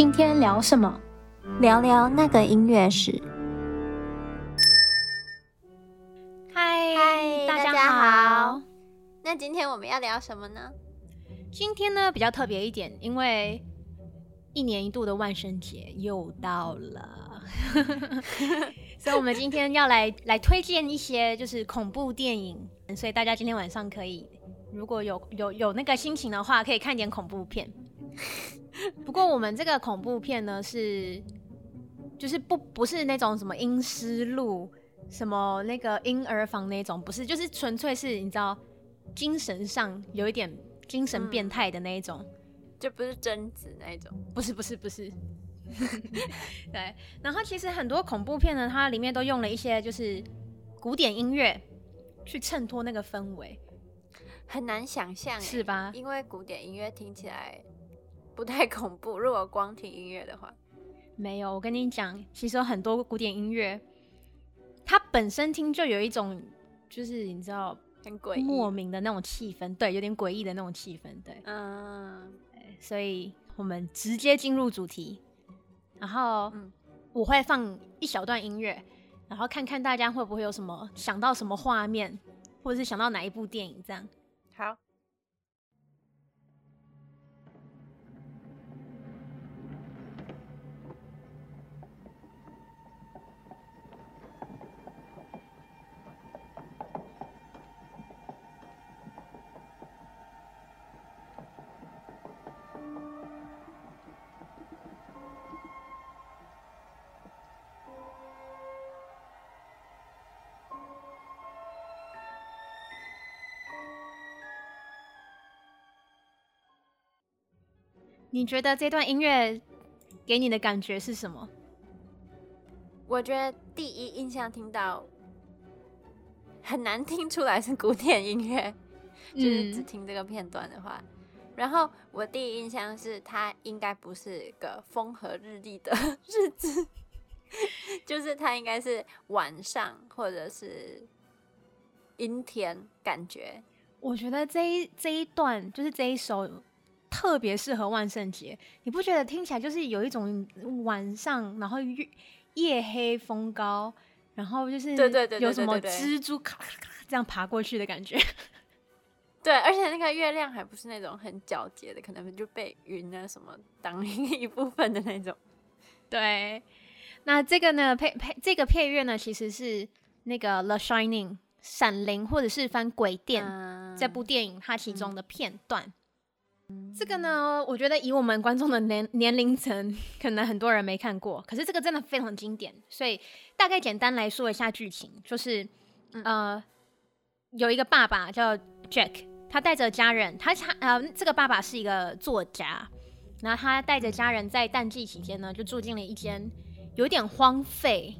今天聊什么？聊聊那个音乐史。嗨嗨，大家。好。那今天我们要聊什么呢？今天呢比较特别一点，因为一年一度的万圣节又到了，所以我们今天要来来推荐一些就是恐怖电影，所以大家今天晚上可以如果有有有那个心情的话，可以看点恐怖片。不过我们这个恐怖片呢，是就是不不是那种什么阴尸路，什么那个婴儿房那种，不是，就是纯粹是你知道精神上有一点精神变态的那一种，嗯、就不是贞子那一种，不是不是不是。对，然后其实很多恐怖片呢，它里面都用了一些就是古典音乐去衬托那个氛围，很难想象，是吧？因为古典音乐听起来。不太恐怖，如果光听音乐的话，没有。我跟你讲，其实有很多古典音乐，它本身听就有一种，就是你知道，很诡异、莫名的那种气氛，对，有点诡异的那种气氛，对，嗯，所以我们直接进入主题，然后我会放一小段音乐，然后看看大家会不会有什么想到什么画面，或者是想到哪一部电影，这样。你觉得这段音乐给你的感觉是什么？我觉得第一印象听到很难听出来是古典音乐，就是只听这个片段的话。嗯、然后我第一印象是它应该不是一个风和日丽的 日子，就是它应该是晚上或者是阴天感觉。我觉得这一这一段就是这一首。特别适合万圣节，你不觉得听起来就是有一种晚上，然后夜夜黑风高，然后就是对对对，有什么蜘蛛咔咔咔这样爬过去的感觉？对，而且那个月亮还不是那种很皎洁的，可能就被云啊什么挡一 部分的那种。对，那这个呢配配这个配乐呢，其实是那个《The Shining》闪灵，或者是翻《鬼店》嗯、这部电影它其中的片段。嗯这个呢，我觉得以我们观众的年年龄层，可能很多人没看过。可是这个真的非常经典，所以大概简单来说一下剧情，就是，呃，有一个爸爸叫 Jack，他带着家人，他他呃，这个爸爸是一个作家，然后他带着家人在淡季期间呢，就住进了一间有点荒废，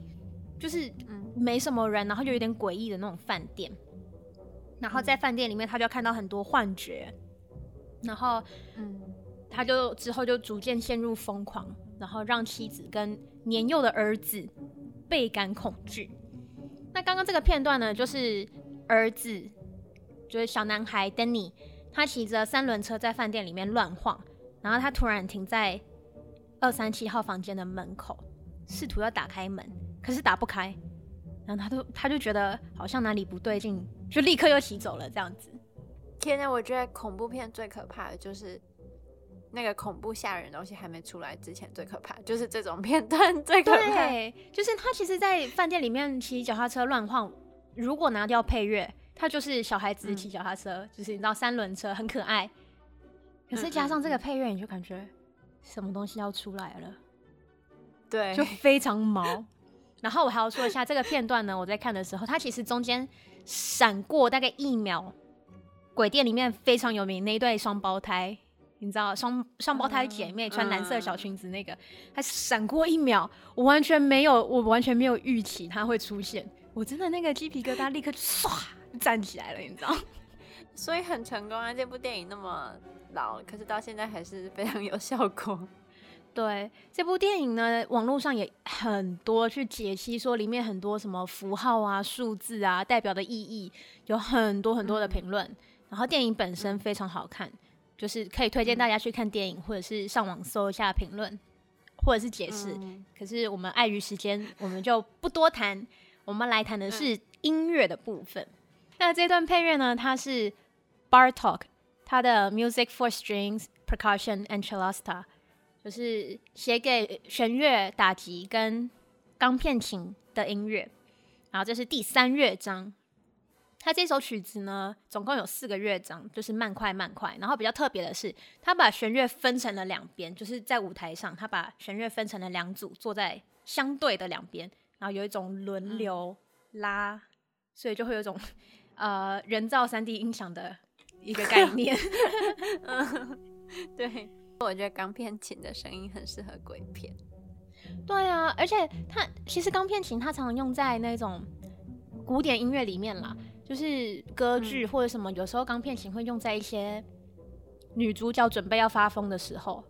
就是没什么人，然后就有点诡异的那种饭店。然后在饭店里面，他就看到很多幻觉。然后，嗯，他就之后就逐渐陷入疯狂，然后让妻子跟年幼的儿子倍感恐惧。那刚刚这个片段呢，就是儿子，就是小男孩 Danny，他骑着三轮车在饭店里面乱晃，然后他突然停在二三七号房间的门口，试图要打开门，可是打不开，然后他就他就觉得好像哪里不对劲，就立刻又骑走了这样子。天呐，我觉得恐怖片最可怕的就是那个恐怖吓人的东西还没出来之前最可怕，就是这种片段最可怕。对，就是他其实，在饭店里面骑脚踏车乱晃，如果拿掉配乐，他就是小孩子骑脚踏车，嗯、就是你知道三轮车很可爱。可是加上这个配乐，你就感觉什么东西要出来了，对，就非常毛。然后我还要说一下这个片段呢，我在看的时候，它其实中间闪过大概一秒。鬼店里面非常有名那一对双胞胎，你知道双双胞胎姐妹穿蓝色小裙子那个，还闪过一秒，我完全没有，我完全没有预期它会出现，我真的那个鸡皮疙瘩立刻唰站起来了，你知道？所以很成功啊！这部电影那么老，可是到现在还是非常有效果。对这部电影呢，网络上也很多去解析，说里面很多什么符号啊、数字啊代表的意义，有很多很多的评论。嗯然后电影本身非常好看，就是可以推荐大家去看电影，或者是上网搜一下评论。或者是解释。嗯、可是我们碍于时间，我们就不多谈。我们来谈的是音乐的部分。嗯、那这段配乐呢，它是 Bartok 他的 Music for Strings, Percussion and Celesta，就是写给弦乐打击跟钢片琴的音乐。然后这是第三乐章。他这首曲子呢，总共有四个乐章，就是慢快慢快。然后比较特别的是，他把弦乐分成了两边，就是在舞台上，他把弦乐分成了两组，坐在相对的两边，然后有一种轮流拉，嗯、所以就会有一种呃人造三 D 音响的一个概念。嗯，对，我觉得钢片琴的声音很适合鬼片。对啊，而且它其实钢片琴它常常用在那种古典音乐里面啦。就是歌剧或者什么，有时候钢片琴会用在一些女主角准备要发疯的时候，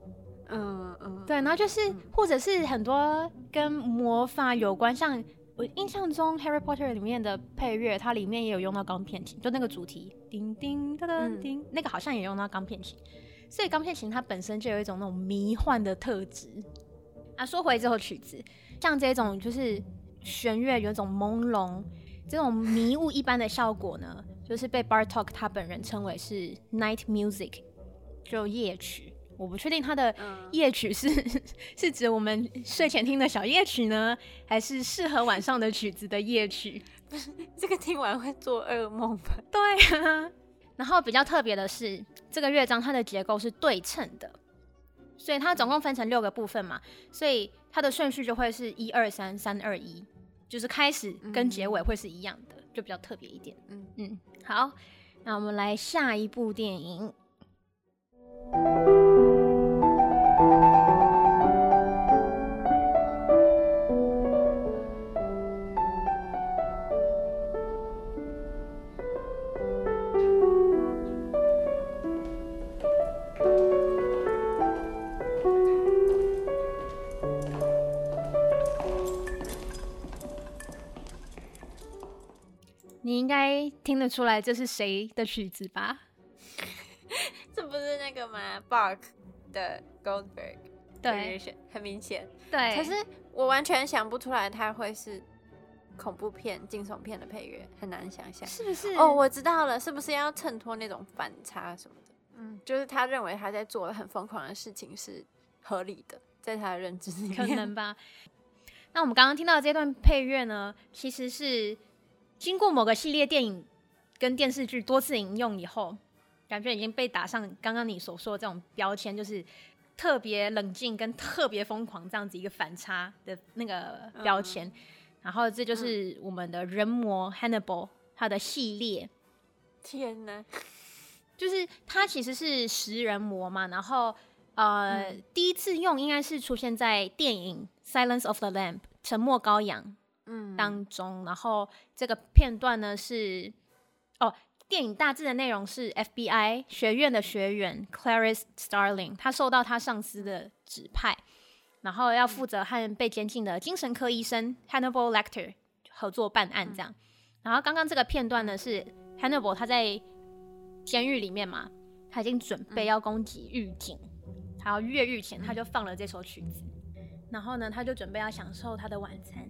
嗯嗯，对，然后就是或者是很多跟魔法有关，像我印象中《Harry Potter》里面的配乐，它里面也有用到钢片琴，就那个主题叮叮哒哒叮，那个好像也用到钢片琴，所以钢片琴它本身就有一种那种迷幻的特质。啊，说回这首曲子，像这种就是弦乐有一种朦胧。这种迷雾一般的效果呢，就是被 Bartok 他本人称为是 night music，就夜曲。我不确定他的夜曲是、嗯、是指我们睡前听的小夜曲呢，还是适合晚上的曲子的夜曲？不是，这个听完会做噩梦吧？对啊。然后比较特别的是，这个乐章它的结构是对称的，所以它总共分成六个部分嘛，所以它的顺序就会是一二三三二一。就是开始跟结尾会是一样的，嗯、就比较特别一点。嗯嗯，好，那我们来下一部电影。出来这是谁的曲子吧？这不是那个吗？Bach 的 Goldberg，对，很明显。对，可是我完全想不出来它会是恐怖片、惊悚片的配乐，很难想象，是不是？哦，我知道了，是不是要衬托那种反差什么的？嗯，就是他认为他在做很疯狂的事情是合理的，在他的认知里面，可能吧。那我们刚刚听到的这段配乐呢，其实是经过某个系列电影。跟电视剧多次引用以后，感觉已经被打上刚刚你所说的这种标签，就是特别冷静跟特别疯狂这样子一个反差的那个标签。嗯、然后这就是我们的人魔 Hannibal 他的系列。天哪！就是他其实是食人魔嘛。然后呃，嗯、第一次用应该是出现在电影《Silence of the Lamb》沉默羔羊嗯当中。嗯、然后这个片段呢是。哦，电影大致的内容是 FBI 学院的学员 Clarice Starling，他受到他上司的指派，然后要负责和被监禁的精神科医生 Hannibal Lecter 合作办案，这样。然后刚刚这个片段呢是 Hannibal 他在监狱里面嘛，他已经准备要攻击狱警，他要越狱前他就放了这首曲子，然后呢他就准备要享受他的晚餐。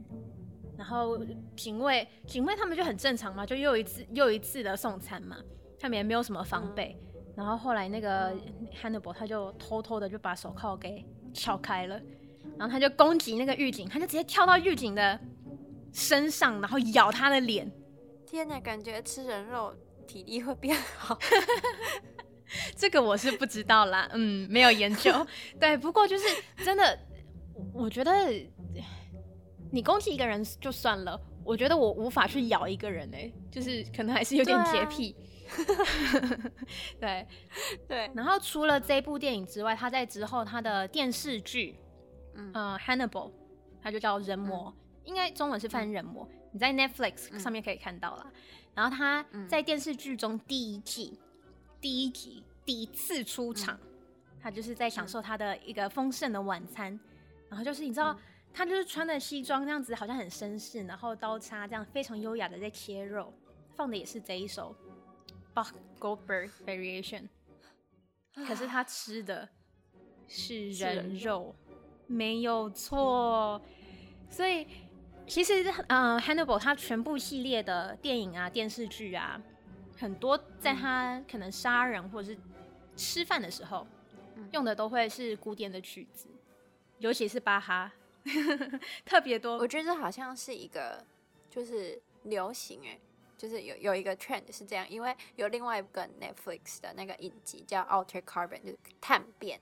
然后警卫，警卫他们就很正常嘛，就又一次又一次的送餐嘛，他们也没有什么防备。嗯、然后后来那个 Hannibal 他就偷偷的就把手铐给撬开了，然后他就攻击那个狱警，他就直接跳到狱警的身上，然后咬他的脸。天哪，感觉吃人肉体力会变好。这个我是不知道啦，嗯，没有研究。对，不过就是真的，我觉得。你攻击一个人就算了，我觉得我无法去咬一个人哎、欸，就是可能还是有点洁癖。对、啊、对，然后除了这部电影之外，他在之后他的电视剧，嗯、呃，Hannibal，他就叫人魔，嗯、应该中文是翻人魔。嗯、你在 Netflix 上面可以看到啦。嗯、然后他在电视剧中第一季、嗯、第一集第一次出场，嗯、他就是在享受他的一个丰盛的晚餐，然后就是你知道。嗯他就是穿的西装，这样子好像很绅士，然后刀叉这样非常优雅的在切肉，放的也是这一首 Bach Goldberg Variation，可是他吃的是人肉，没有错。所以其实，嗯、呃，Hannibal 他全部系列的电影啊、电视剧啊，很多在他可能杀人或者是吃饭的时候，嗯、用的都会是古典的曲子，尤其是巴哈，特别多。我觉得这好像是一个就是流行哎。就是有有一个 trend 是这样，因为有另外一个 Netflix 的那个影集叫《Alter Carbon》，就是碳变，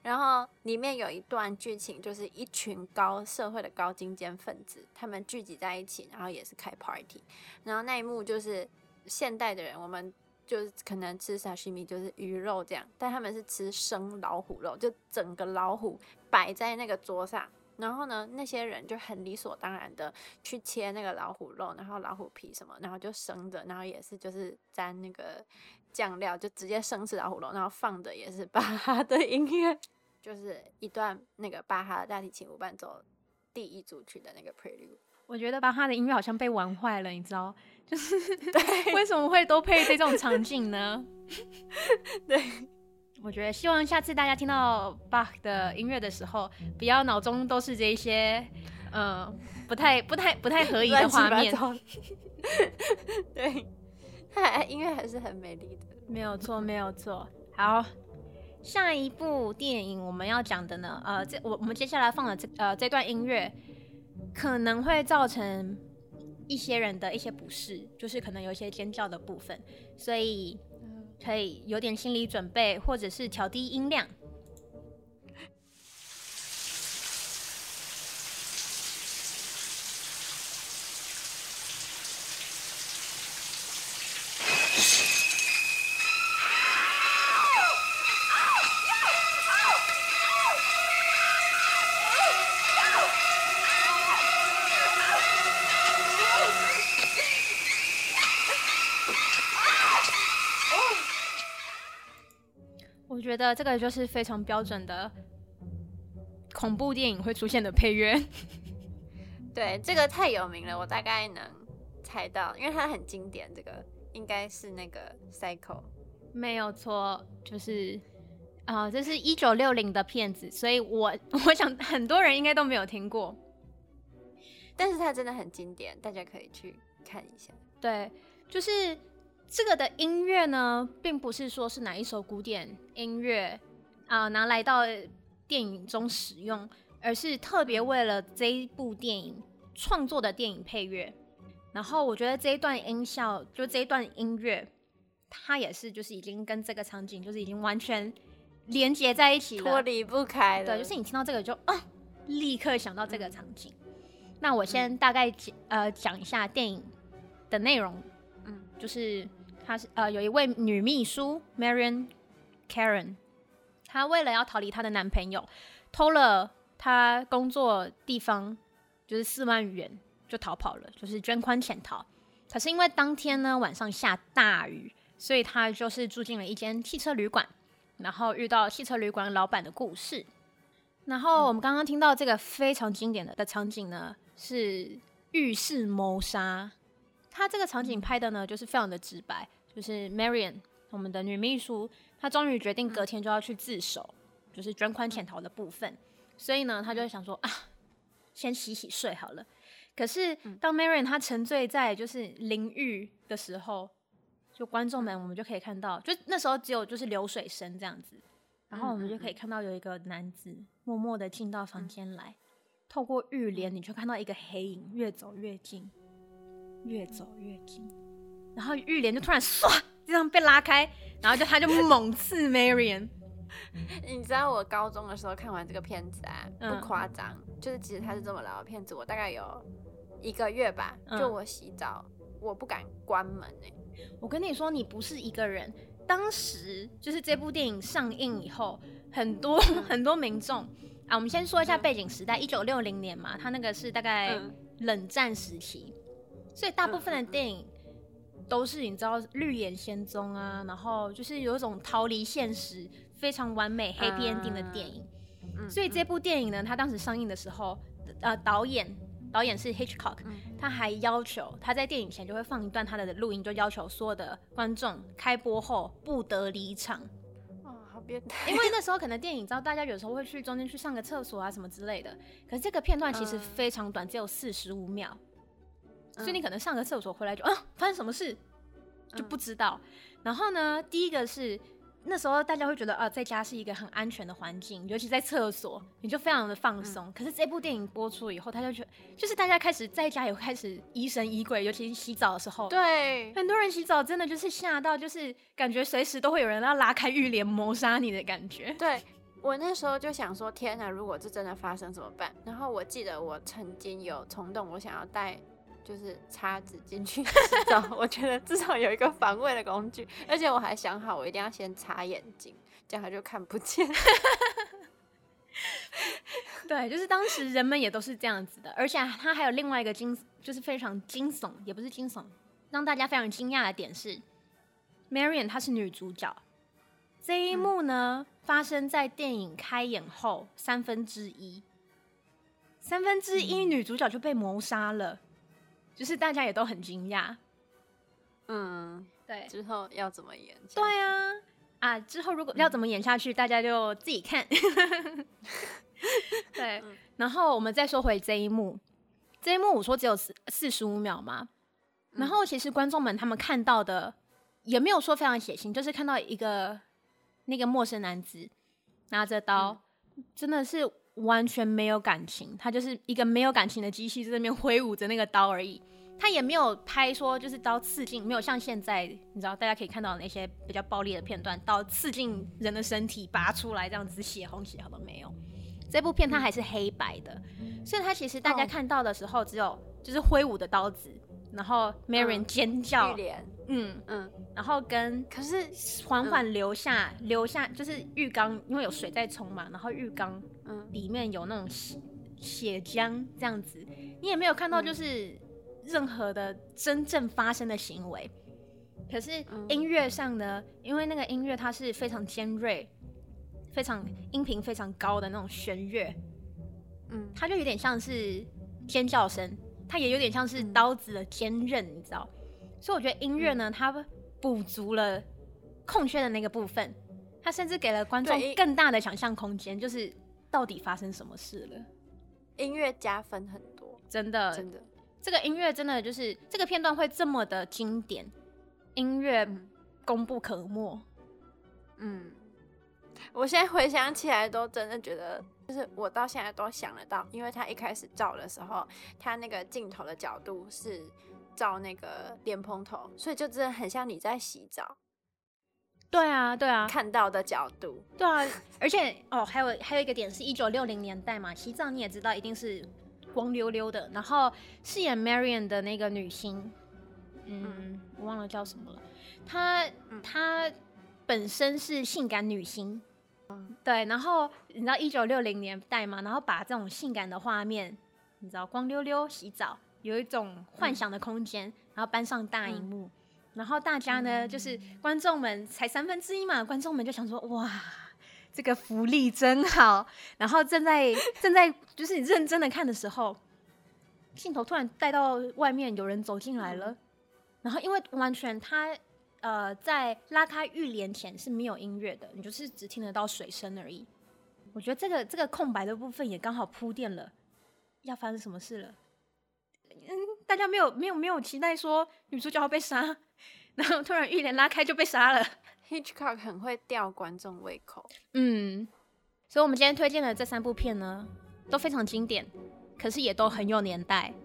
然后里面有一段剧情，就是一群高社会的高精尖分子，他们聚集在一起，然后也是开 party，然后那一幕就是现代的人，我们就是可能吃沙西米，就是鱼肉这样，但他们是吃生老虎肉，就整个老虎摆在那个桌上。然后呢，那些人就很理所当然的去切那个老虎肉，然后老虎皮什么，然后就生着，然后也是就是沾那个酱料，就直接生吃老虎肉，然后放的也是 巴哈的音乐，就是一段那个巴哈的大提琴无伴奏第一组曲的那个 Prelude。我觉得巴哈的音乐好像被玩坏了，你知道？就是对，为什么会都配这种场景呢？对。我觉得希望下次大家听到 Bach 的音乐的时候，不要脑中都是这一些，呃，不太、不太、不太合宜的画面。对，他音乐还是很美丽的，没有错，没有错。好，下一部电影我们要讲的呢，呃，这我我们接下来放的这呃这段音乐，可能会造成一些人的一些不适，就是可能有一些尖叫的部分，所以。可以有点心理准备，或者是调低音量。觉得这个就是非常标准的恐怖电影会出现的配乐。对，这个太有名了，我大概能猜到，因为它很经典。这个应该是那个《Psycho》，没有错，就是啊、呃，这是一九六零的片子，所以我我想很多人应该都没有听过，但是它真的很经典，大家可以去看一下。对，就是。这个的音乐呢，并不是说是哪一首古典音乐啊、呃、拿来到电影中使用，而是特别为了这一部电影创作的电影配乐。然后我觉得这一段音效，就这一段音乐，它也是就是已经跟这个场景就是已经完全连接在一起了，脱离不开了。对，就是你听到这个就啊，立刻想到这个场景。嗯、那我先大概讲呃讲一下电影的内容，嗯，就是。她是呃，有一位女秘书 Marion Karen，她为了要逃离她的男朋友，偷了她工作地方就是四万元就逃跑了，就是捐款潜逃。可是因为当天呢晚上下大雨，所以她就是住进了一间汽车旅馆，然后遇到汽车旅馆老板的故事。然后我们刚刚听到这个非常经典的的场景呢，是浴室谋杀。他这个场景拍的呢，就是非常的直白。就是 Marian 我们的女秘书，她终于决定隔天就要去自首，嗯、就是捐款潜逃的部分。所以呢，她就想说啊，先洗洗睡好了。可是当 Marian 她沉醉在就是淋浴的时候，就观众们我们就可以看到，就那时候只有就是流水声这样子，然后我们就可以看到有一个男子默默的进到房间来，透过浴帘，你就看到一个黑影越走越近，越走越近。然后玉莲就突然唰，这样被拉开，然后就他就猛刺 Marion。你知道我高中的时候看完这个片子啊，不夸张，嗯、就是其实它是这么老的片子，我大概有一个月吧，就我洗澡，嗯、我不敢关门哎、欸。我跟你说，你不是一个人。当时就是这部电影上映以后，很多、嗯、很多民众啊，我们先说一下背景时代，一九六零年嘛，他那个是大概冷战时期，所以大部分的电影。都是你知道绿野仙踪啊，然后就是有一种逃离现实、非常完美 happy ending 的电影。嗯、所以这部电影呢，它当时上映的时候，呃，导演导演是 Hitchcock，他还要求他在电影前就会放一段他的录音，就要求所有的观众开播后不得离场。哦，好。因为那时候可能电影，知道大家有时候会去中间去上个厕所啊什么之类的。可是这个片段其实非常短，只有四十五秒，所以你可能上个厕所回来就啊，发生什么事就不知道。然后呢，第一个是。那时候大家会觉得啊，在家是一个很安全的环境，尤其在厕所，你就非常的放松。嗯、可是这部电影播出以后，他就觉得，就是大家开始在家也开始疑神疑鬼，尤其是洗澡的时候，对，很多人洗澡真的就是吓到，就是感觉随时都会有人要拉开浴帘谋杀你的感觉。对，我那时候就想说，天哪，如果这真的发生怎么办？然后我记得我曾经有冲动，我想要带。就是插纸进去 洗澡，我觉得至少有一个防卫的工具，而且我还想好，我一定要先擦眼睛，这样他就看不见。对，就是当时人们也都是这样子的，而且他还有另外一个惊，就是非常惊悚，也不是惊悚，让大家非常惊讶的点是，Marion 她是女主角，这一幕呢、嗯、发生在电影开演后三分之一，三分之一女主角就被谋杀了。就是大家也都很惊讶，嗯，对，之后要怎么演？对啊，啊，之后如果要怎么演下去，嗯、大家就自己看。对，嗯、然后我们再说回这一幕，这一幕我说只有四四十五秒嘛，然后其实观众们他们看到的也没有说非常血腥，就是看到一个那个陌生男子拿着刀，嗯、真的是完全没有感情，他就是一个没有感情的机器在那边挥舞着那个刀而已。他也没有拍说就是刀刺进，没有像现在你知道大家可以看到那些比较暴力的片段，刀刺进人的身体拔出来这样子血红血红都没有。这部片它还是黑白的，所以它其实大家看到的时候只有就是挥舞的刀子，然后 Marion 尖叫，嗯嗯，然后跟可是缓缓流下流下就是浴缸，因为有水在冲嘛，然后浴缸嗯。里面有那种血血浆这样子，你也没有看到就是。任何的真正发生的行为，可是音乐上呢？嗯、因为那个音乐它是非常尖锐、非常音频非常高的那种弦乐，嗯，它就有点像是尖叫声，它也有点像是刀子的尖刃，你知道？所以我觉得音乐呢，它补足了空缺的那个部分，它甚至给了观众更大的想象空间，就是到底发生什么事了？音乐加分很多，真的，真的。这个音乐真的就是这个片段会这么的经典，音乐功不可没。嗯，我现在回想起来都真的觉得，就是我到现在都想得到，因为他一开始照的时候，他那个镜头的角度是照那个莲蓬头，所以就真的很像你在洗澡。对啊，对啊，看到的角度。对啊，而且哦，还有还有一个点是，一九六零年代嘛，洗澡你也知道，一定是。光溜溜的，然后饰演 Marion 的那个女星，嗯，嗯我忘了叫什么了。她她本身是性感女星，嗯、对。然后你知道一九六零年代嘛，然后把这种性感的画面，你知道光溜溜洗澡，有一种幻想的空间，嗯、然后搬上大荧幕，嗯、然后大家呢，嗯、就是观众们才三分之一嘛，观众们就想说哇。这个福利真好，然后正在正在就是你认真的看的时候，镜头突然带到外面，有人走进来了，然后因为完全他呃在拉开浴帘前是没有音乐的，你就是只听得到水声而已。我觉得这个这个空白的部分也刚好铺垫了要发生什么事了。嗯，大家没有没有没有期待说女主角要被杀，然后突然浴帘拉开就被杀了。Hitchcock 很会吊观众胃口，嗯，所以我们今天推荐的这三部片呢，都非常经典，可是也都很有年代。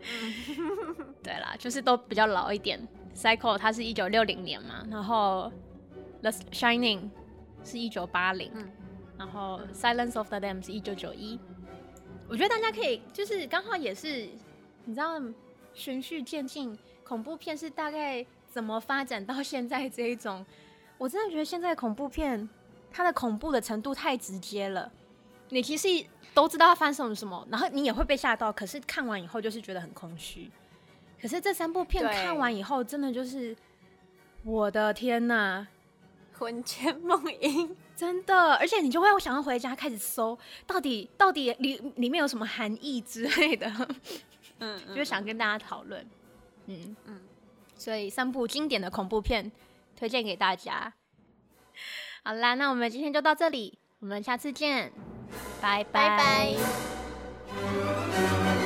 对啦，就是都比较老一点。Psycho 它是一九六零年嘛，然后 The Shining 是一九八零，然后 Silence of the Lambs 是一九九一。我觉得大家可以就是刚好也是，你知道循序渐进，恐怖片是大概。怎么发展到现在这一种？我真的觉得现在恐怖片它的恐怖的程度太直接了。你其实都知道它发生什么，然后你也会被吓到，可是看完以后就是觉得很空虚。可是这三部片看完以后，真的就是我的天呐，魂牵梦萦，真的！而且你就会想要回家开始搜，到底到底里里面有什么含义之类的，嗯，就想跟大家讨论，嗯嗯。所以三部经典的恐怖片推荐给大家。好啦，那我们今天就到这里，我们下次见，拜拜。拜拜。